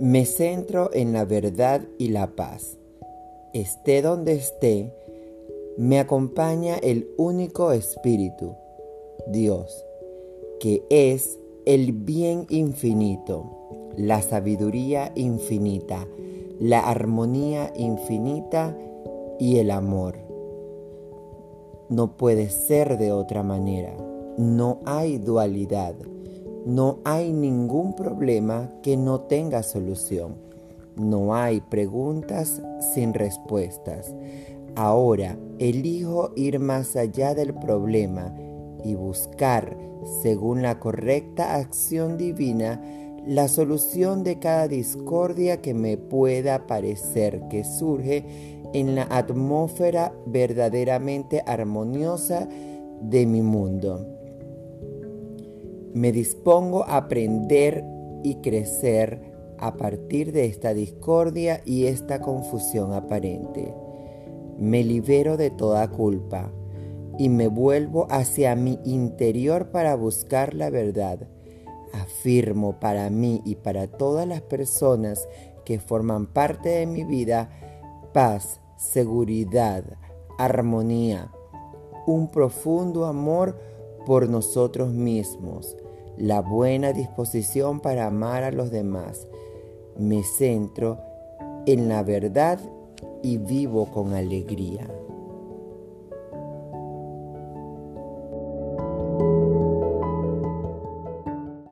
Me centro en la verdad y la paz. Esté donde esté, me acompaña el único Espíritu, Dios, que es el bien infinito, la sabiduría infinita, la armonía infinita y el amor. No puede ser de otra manera. No hay dualidad. No hay ningún problema que no tenga solución. No hay preguntas sin respuestas. Ahora elijo ir más allá del problema y buscar, según la correcta acción divina, la solución de cada discordia que me pueda parecer que surge en la atmósfera verdaderamente armoniosa de mi mundo. Me dispongo a aprender y crecer a partir de esta discordia y esta confusión aparente. Me libero de toda culpa y me vuelvo hacia mi interior para buscar la verdad. Afirmo para mí y para todas las personas que forman parte de mi vida paz, seguridad, armonía, un profundo amor por nosotros mismos, la buena disposición para amar a los demás. Me centro en la verdad y vivo con alegría.